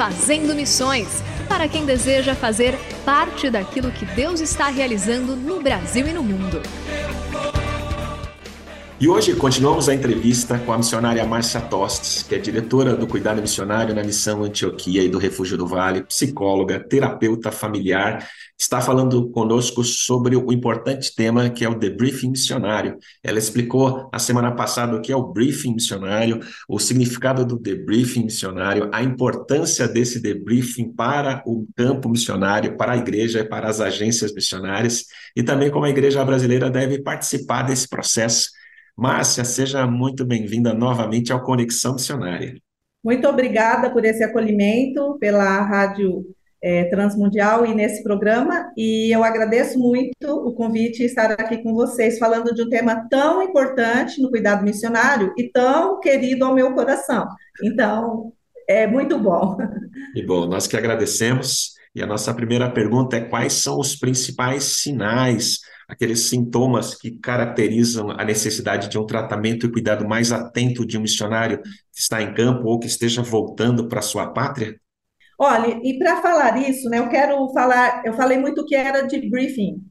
Fazendo Missões para quem deseja fazer parte daquilo que Deus está realizando no Brasil e no mundo. E hoje continuamos a entrevista com a missionária Márcia Tostes, que é diretora do Cuidado Missionário na Missão Antioquia e do Refúgio do Vale, psicóloga, terapeuta familiar, está falando conosco sobre o importante tema que é o debriefing missionário. Ela explicou a semana passada o que é o briefing missionário, o significado do debriefing missionário, a importância desse debriefing para o campo missionário, para a igreja e para as agências missionárias, e também como a igreja brasileira deve participar desse processo Márcia, seja muito bem-vinda novamente ao Conexão Missionária. Muito obrigada por esse acolhimento, pela Rádio é, Transmundial e nesse programa, e eu agradeço muito o convite estar aqui com vocês, falando de um tema tão importante no cuidado missionário e tão querido ao meu coração. Então, é muito bom. E bom, nós que agradecemos. E a nossa primeira pergunta é: quais são os principais sinais aqueles sintomas que caracterizam a necessidade de um tratamento e cuidado mais atento de um missionário que está em campo ou que esteja voltando para sua pátria? Olha, e para falar isso, né, eu quero falar, eu falei muito que era de briefing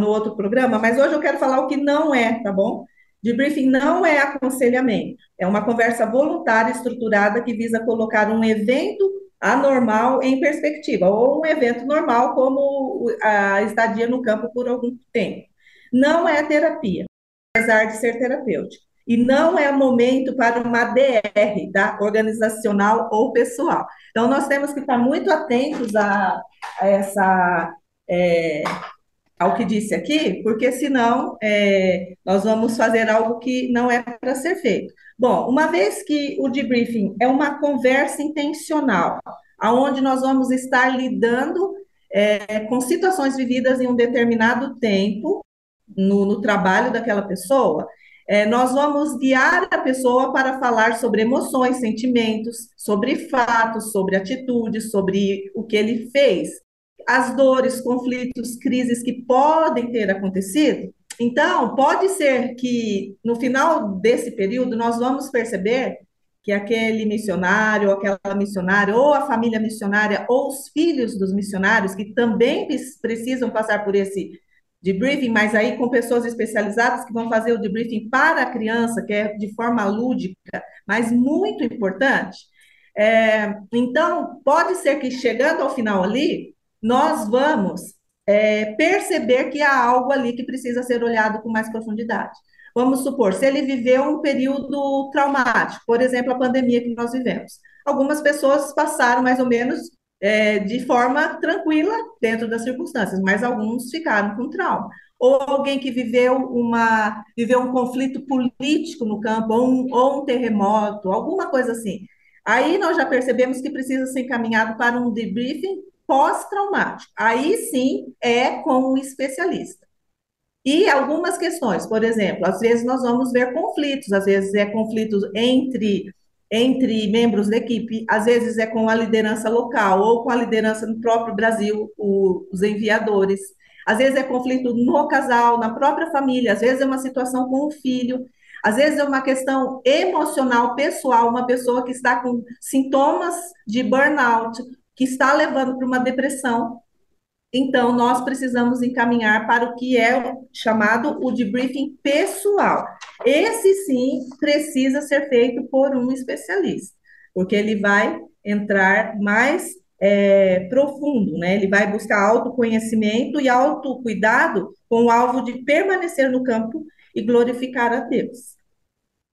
no outro programa, mas hoje eu quero falar o que não é, tá bom? Debriefing não é aconselhamento, é uma conversa voluntária estruturada que visa colocar um evento anormal em perspectiva, ou um evento normal, como a estadia no campo por algum tempo. Não é terapia, apesar de ser terapêutico. E não é momento para uma DR, da organizacional ou pessoal. Então, nós temos que estar muito atentos a, a essa. É, ao que disse aqui, porque senão é, nós vamos fazer algo que não é para ser feito. Bom, uma vez que o debriefing é uma conversa intencional, aonde nós vamos estar lidando é, com situações vividas em um determinado tempo no, no trabalho daquela pessoa, é, nós vamos guiar a pessoa para falar sobre emoções, sentimentos, sobre fatos, sobre atitudes, sobre o que ele fez, as dores, conflitos, crises que podem ter acontecido. Então, pode ser que no final desse período nós vamos perceber que aquele missionário, aquela missionária, ou a família missionária, ou os filhos dos missionários, que também precisam passar por esse debriefing, mas aí com pessoas especializadas que vão fazer o debriefing para a criança, que é de forma lúdica, mas muito importante. É, então, pode ser que chegando ao final ali, nós vamos é, perceber que há algo ali que precisa ser olhado com mais profundidade. Vamos supor, se ele viveu um período traumático, por exemplo, a pandemia que nós vivemos. Algumas pessoas passaram mais ou menos é, de forma tranquila dentro das circunstâncias, mas alguns ficaram com trauma. Ou alguém que viveu, uma, viveu um conflito político no campo, ou um, ou um terremoto, alguma coisa assim. Aí nós já percebemos que precisa ser encaminhado para um debriefing pós-traumático. Aí sim é com um especialista. E algumas questões, por exemplo, às vezes nós vamos ver conflitos, às vezes é conflitos entre entre membros da equipe, às vezes é com a liderança local ou com a liderança no próprio Brasil, os enviadores. Às vezes é conflito no casal, na própria família, às vezes é uma situação com o filho, às vezes é uma questão emocional, pessoal, uma pessoa que está com sintomas de burnout, que está levando para uma depressão. Então, nós precisamos encaminhar para o que é chamado o debriefing pessoal. Esse sim precisa ser feito por um especialista, porque ele vai entrar mais é, profundo, né? Ele vai buscar autoconhecimento e autocuidado com o alvo de permanecer no campo e glorificar a Deus.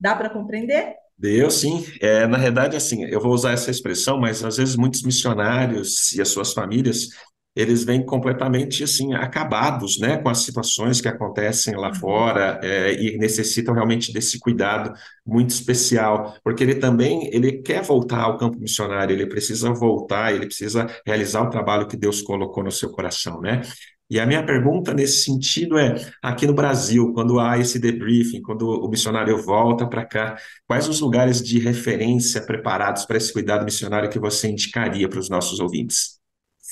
Dá para compreender? Deu sim. É, na verdade, assim, eu vou usar essa expressão, mas às vezes muitos missionários e as suas famílias, eles vêm completamente assim acabados, né, com as situações que acontecem lá uhum. fora é, e necessitam realmente desse cuidado muito especial, porque ele também ele quer voltar ao campo missionário, ele precisa voltar, ele precisa realizar o trabalho que Deus colocou no seu coração, né? E a minha pergunta nesse sentido é: aqui no Brasil, quando há esse debriefing, quando o missionário volta para cá, quais os lugares de referência preparados para esse cuidado missionário que você indicaria para os nossos ouvintes?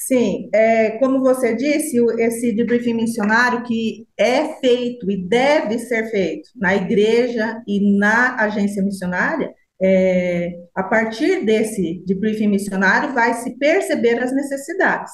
Sim, é, como você disse, esse debriefing missionário que é feito e deve ser feito na igreja e na agência missionária, é, a partir desse debriefing missionário vai se perceber as necessidades.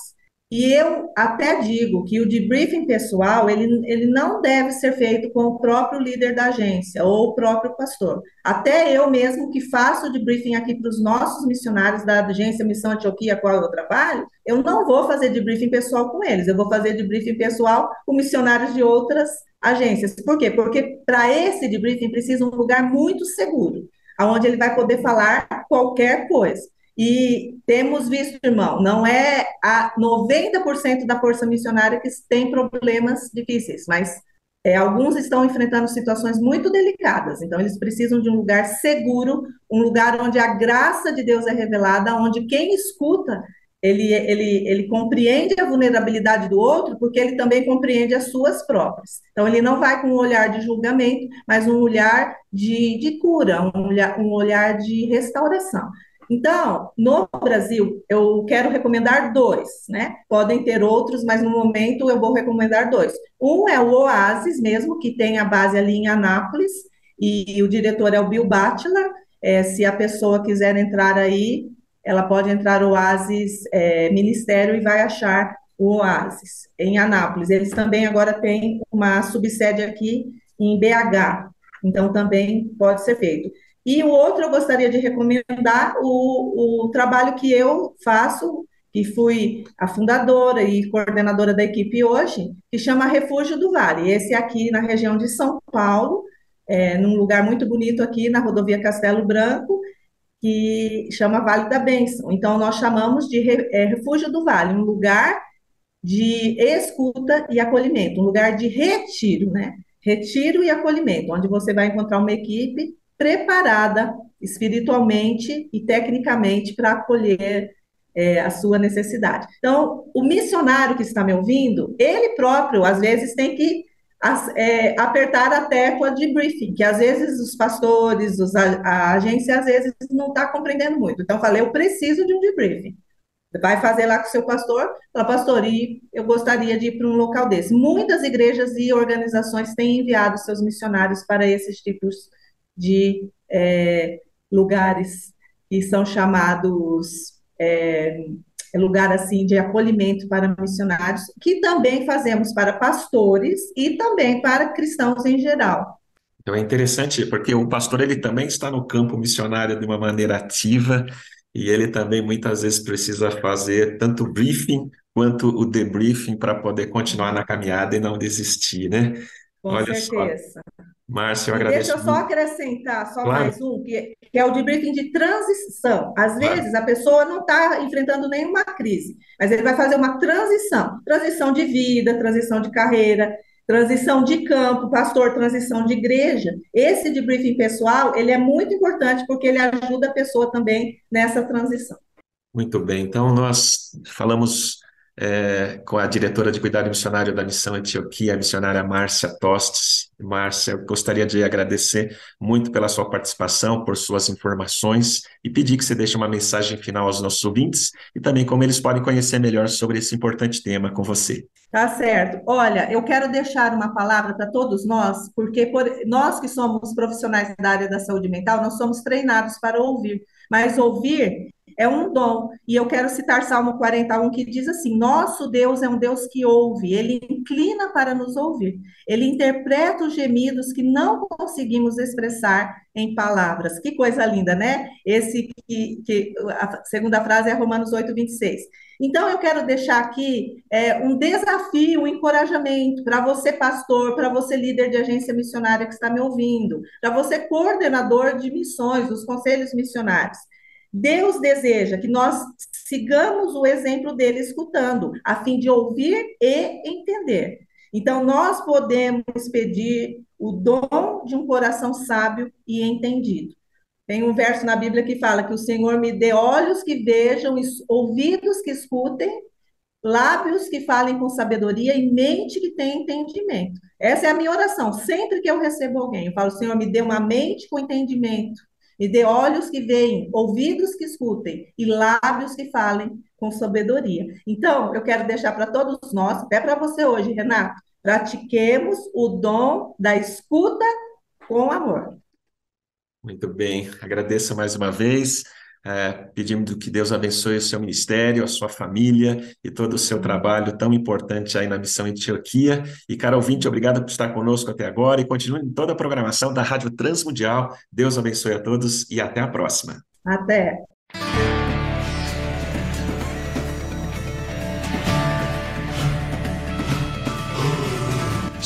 E eu até digo que o debriefing pessoal, ele, ele não deve ser feito com o próprio líder da agência ou o próprio pastor. Até eu mesmo que faço o debriefing aqui para os nossos missionários da agência Missão Antioquia, a qual eu trabalho, eu não vou fazer debriefing pessoal com eles, eu vou fazer debriefing pessoal com missionários de outras agências. Por quê? Porque para esse debriefing precisa um lugar muito seguro, onde ele vai poder falar qualquer coisa. E temos visto, irmão, não é a 90% da força missionária que tem problemas difíceis, mas é, alguns estão enfrentando situações muito delicadas, então eles precisam de um lugar seguro, um lugar onde a graça de Deus é revelada, onde quem escuta ele, ele, ele compreende a vulnerabilidade do outro, porque ele também compreende as suas próprias. Então, ele não vai com um olhar de julgamento, mas um olhar de, de cura, um olhar, um olhar de restauração. Então, no Brasil, eu quero recomendar dois, né? Podem ter outros, mas no momento eu vou recomendar dois. Um é o Oasis mesmo, que tem a base ali em Anápolis, e o diretor é o Bill Butler. É, se a pessoa quiser entrar aí, ela pode entrar Oasis é, Ministério e vai achar o Oasis em Anápolis. Eles também agora têm uma subsede aqui em BH, então também pode ser feito. E o outro eu gostaria de recomendar o, o trabalho que eu faço, que fui a fundadora e coordenadora da equipe hoje, que chama Refúgio do Vale. Esse é aqui na região de São Paulo, é, num lugar muito bonito aqui na rodovia Castelo Branco, que chama Vale da Bênção. Então, nós chamamos de é, Refúgio do Vale, um lugar de escuta e acolhimento, um lugar de retiro, né? Retiro e acolhimento, onde você vai encontrar uma equipe preparada espiritualmente e tecnicamente para acolher é, a sua necessidade. Então, o missionário que está me ouvindo, ele próprio, às vezes, tem que é, apertar a tecla de briefing, que às vezes os pastores, os, a, a, agência, às vezes não está compreendendo muito. Então, eu falei, eu preciso de um debriefing. Vai fazer lá com o seu pastor, fala, pastor, e eu gostaria de ir para um local desse. Muitas igrejas e organizações têm enviado seus missionários para esses tipos de é, lugares que são chamados é, lugar assim de acolhimento para missionários, que também fazemos para pastores e também para cristãos em geral. Então é interessante porque o pastor ele também está no campo missionário de uma maneira ativa e ele também muitas vezes precisa fazer tanto o briefing quanto o debriefing para poder continuar na caminhada e não desistir, né? Com Olha certeza. Só. Márcio, eu agradeço. Deixa eu só acrescentar só claro. mais um, que, que, é o debriefing de transição. Às claro. vezes a pessoa não está enfrentando nenhuma crise, mas ele vai fazer uma transição, transição de vida, transição de carreira, transição de campo, pastor, transição de igreja. Esse debriefing pessoal, ele é muito importante porque ele ajuda a pessoa também nessa transição. Muito bem. Então nós falamos é, com a diretora de cuidado missionário da Missão Antioquia, a missionária Márcia Tostes. Márcia, eu gostaria de agradecer muito pela sua participação, por suas informações e pedir que você deixe uma mensagem final aos nossos ouvintes e também como eles podem conhecer melhor sobre esse importante tema com você. Tá certo. Olha, eu quero deixar uma palavra para todos nós, porque por, nós que somos profissionais da área da saúde mental, nós somos treinados para ouvir, mas ouvir é um dom. E eu quero citar Salmo 41, que diz assim: Nosso Deus é um Deus que ouve, ele inclina para nos ouvir, ele interpreta os gemidos que não conseguimos expressar em palavras. Que coisa linda, né? Esse que, que a segunda frase é Romanos 8, 26. Então, eu quero deixar aqui é, um desafio, um encorajamento para você, pastor, para você, líder de agência missionária que está me ouvindo, para você, coordenador de missões, dos conselhos missionários. Deus deseja que nós sigamos o exemplo dele escutando, a fim de ouvir e entender. Então, nós podemos pedir o dom de um coração sábio e entendido. Tem um verso na Bíblia que fala que o Senhor me dê olhos que vejam, ouvidos que escutem, lábios que falem com sabedoria e mente que tenha entendimento. Essa é a minha oração. Sempre que eu recebo alguém, eu falo, Senhor, me dê uma mente com entendimento, me dê olhos que veem, ouvidos que escutem e lábios que falem com sabedoria. Então, eu quero deixar para todos nós, até para você hoje, Renato, pratiquemos o dom da escuta com amor. Muito bem, agradeço mais uma vez, é, pedindo que Deus abençoe o seu ministério, a sua família e todo o seu trabalho tão importante aí na missão Antioquia. E, cara ouvinte, obrigado por estar conosco até agora e continue em toda a programação da Rádio Transmundial. Deus abençoe a todos e até a próxima. Até.